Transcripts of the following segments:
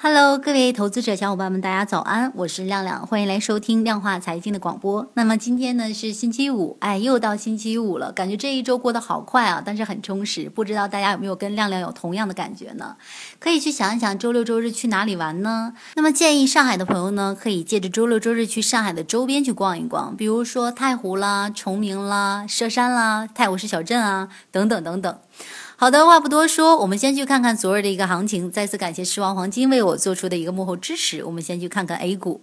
Hello，各位投资者小伙伴们，大家早安，我是亮亮，欢迎来收听量化财经的广播。那么今天呢是星期五，哎，又到星期五了，感觉这一周过得好快啊，但是很充实。不知道大家有没有跟亮亮有同样的感觉呢？可以去想一想，周六周日去哪里玩呢？那么建议上海的朋友呢，可以借着周六周日去上海的周边去逛一逛，比如说太湖啦、崇明啦、佘山啦、太湖市小镇啊，等等等等。好的，话不多说，我们先去看看昨日的一个行情。再次感谢狮王黄金为我做出的一个幕后支持。我们先去看看 A 股。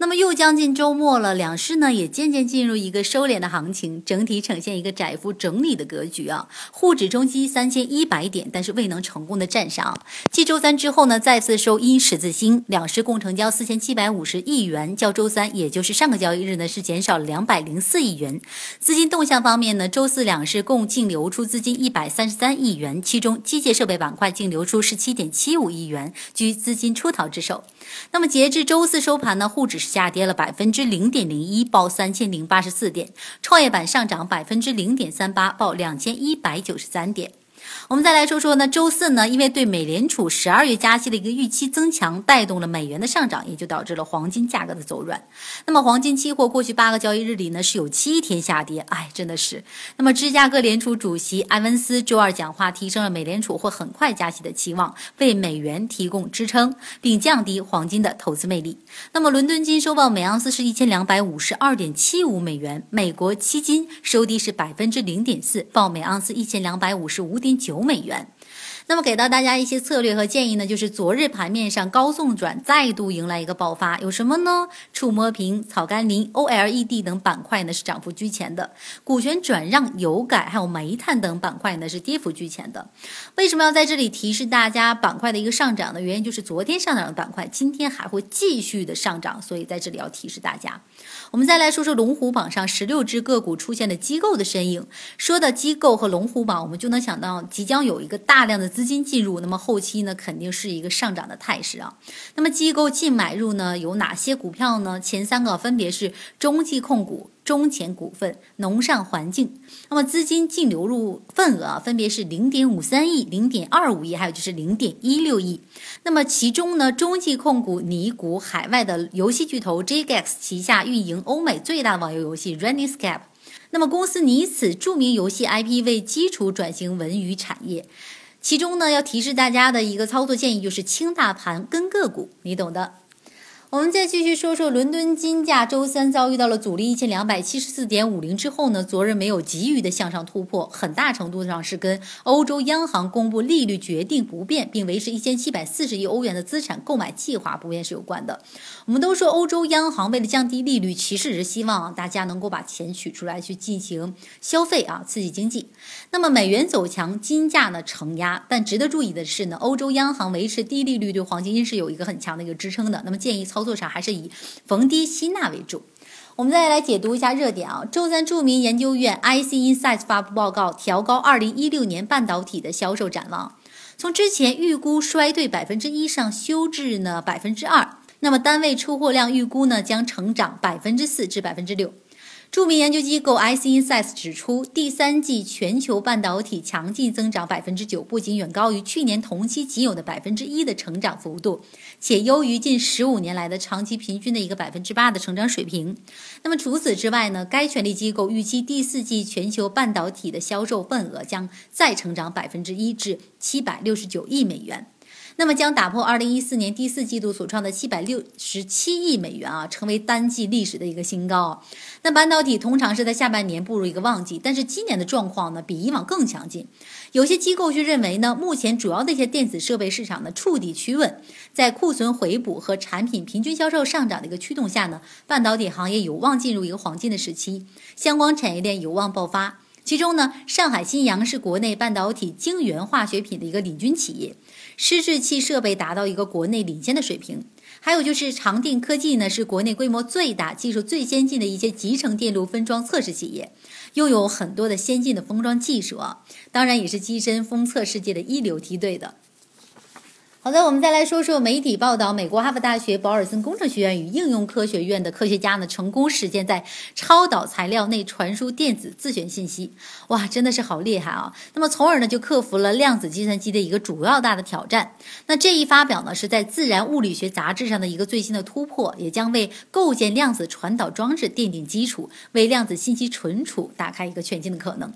那么又将近周末了，两市呢也渐渐进入一个收敛的行情，整体呈现一个窄幅整理的格局啊。沪指冲击三千一百点，但是未能成功的站上。继周三之后呢，再次收阴十字星，两市共成交四千七百五十亿元，较周三也就是上个交易日呢是减少了两百零四亿元。资金动向方面呢，周四两市共净流出资金一百三十三亿元，其中机械设备板块净流出十七点七五亿元，居资金出逃之首。那么截至周四收盘呢，沪指是。下跌了百分之零点零一，报三千零八十四点；创业板上涨百分之零点三八，报两千一百九十三点。我们再来说说呢，周四呢，因为对美联储十二月加息的一个预期增强，带动了美元的上涨，也就导致了黄金价格的走软。那么黄金期货过去八个交易日里呢，是有七天下跌，哎，真的是。那么芝加哥联储主席埃文斯周二讲话，提升了美联储会很快加息的期望，为美元提供支撑，并降低黄金的投资魅力。那么伦敦金收报每盎司是一千两百五十二点七五美元，美国期金收低是百分之零点四，报每盎司一千两百五十五点九美元。那么给到大家一些策略和建议呢，就是昨日盘面上高送转再度迎来一个爆发，有什么呢？触摸屏、草甘膦、OLED 等板块呢是涨幅居前的，股权转让、油改还有煤炭等板块呢是跌幅居前的。为什么要在这里提示大家板块的一个上涨呢？原因就是昨天上涨的板块今天还会继续的上涨，所以在这里要提示大家。我们再来说说龙虎榜上十六只个股出现的机构的身影。说到机构和龙虎榜，我们就能想到即将有一个大量的资金进入，那么后期呢肯定是一个上涨的态势啊。那么机构净买入呢有哪些股票呢？前三个分别是中纪控股。中前股份、农上环境，那么资金净流入份额啊分别是零点五三亿、零点二五亿，还有就是零点一六亿。那么其中呢，中纪控股拟股海外的游戏巨头 JGX 旗下运营欧美最大网游游戏 RunningsCap。那么公司拟此著名游戏 IP 为基础转型文娱产业。其中呢，要提示大家的一个操作建议就是轻大盘跟个股，你懂的。我们再继续说说伦敦金价，周三遭遇到了阻力一千两百七十四点五零之后呢，昨日没有急于的向上突破，很大程度上是跟欧洲央行公布利率决定不变，并维持一千七百四十亿欧元的资产购买计划不变是有关的。我们都说欧洲央行为了降低利率，其实是希望大家能够把钱取出来去进行消费啊，刺激经济。那么美元走强，金价呢承压，但值得注意的是呢，欧洲央行维持低利率对黄金是有一个很强的一个支撑的。那么建议操。操作上还是以逢低吸纳为主。我们再来解读一下热点啊。周三，著名研究院 IC Insights 发布报告，调高二零一六年半导体的销售展望，从之前预估衰退百分之一上修至呢百分之二。那么单位出货量预估呢将成长百分之四至百分之六。著名研究机构 IC Insights 指出，第三季全球半导体强劲增长百分之九，不仅远高于去年同期仅有的百分之一的成长幅度，且优于近十五年来的长期平均的一个百分之八的成长水平。那么除此之外呢？该权力机构预期第四季全球半导体的销售份额将再成长百分之一至七百六十九亿美元。那么将打破二零一四年第四季度所创的七百六十七亿美元啊，成为单季历史的一个新高。那半导体通常是在下半年步入一个旺季，但是今年的状况呢，比以往更强劲。有些机构就认为呢，目前主要的一些电子设备市场呢触底趋稳，在库存回补和产品平均销售上涨的一个驱动下呢，半导体行业有望进入一个黄金的时期，相关产业链有望爆发。其中呢，上海新阳是国内半导体晶圆化学品的一个领军企业，湿制器设备达到一个国内领先的水平。还有就是长电科技呢，是国内规模最大、技术最先进的一些集成电路分装测试企业，拥有很多的先进的封装技术啊，当然也是跻身封测世界的一流梯队的。好的，我们再来说说媒体报道，美国哈佛大学保尔森工程学院与应用科学院的科学家呢，成功实现在超导材料内传输电子自旋信息。哇，真的是好厉害啊！那么从而呢，就克服了量子计算机的一个主要大的挑战。那这一发表呢，是在《自然物理学杂志》上的一个最新的突破，也将为构建量子传导装置奠定基础，为量子信息存储打开一个全新的可能。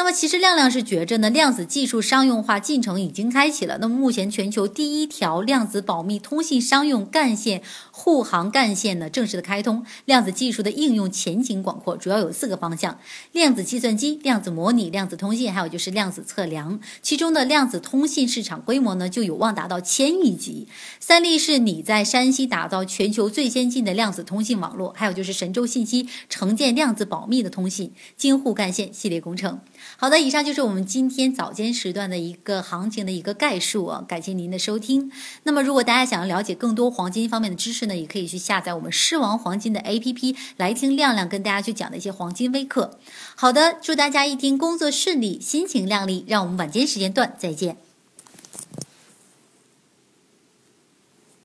那么其实亮亮是觉着呢，量子技术商用化进程已经开启了。那么目前全球第一条量子保密通信商用干线护航干线呢正式的开通，量子技术的应用前景广阔，主要有四个方向：量子计算机、量子模拟、量子通信，还有就是量子测量。其中的量子通信市场规模呢就有望达到千亿级。三立是拟在山西打造全球最先进的量子通信网络，还有就是神州信息承建量子保密的通信京沪干线系列工程。好的，以上就是我们今天早间时段的一个行情的一个概述啊，感谢您的收听。那么，如果大家想要了解更多黄金方面的知识呢，也可以去下载我们狮王黄金的 APP 来听亮亮跟大家去讲的一些黄金微课。好的，祝大家一天工作顺利，心情亮丽，让我们晚间时间段再见。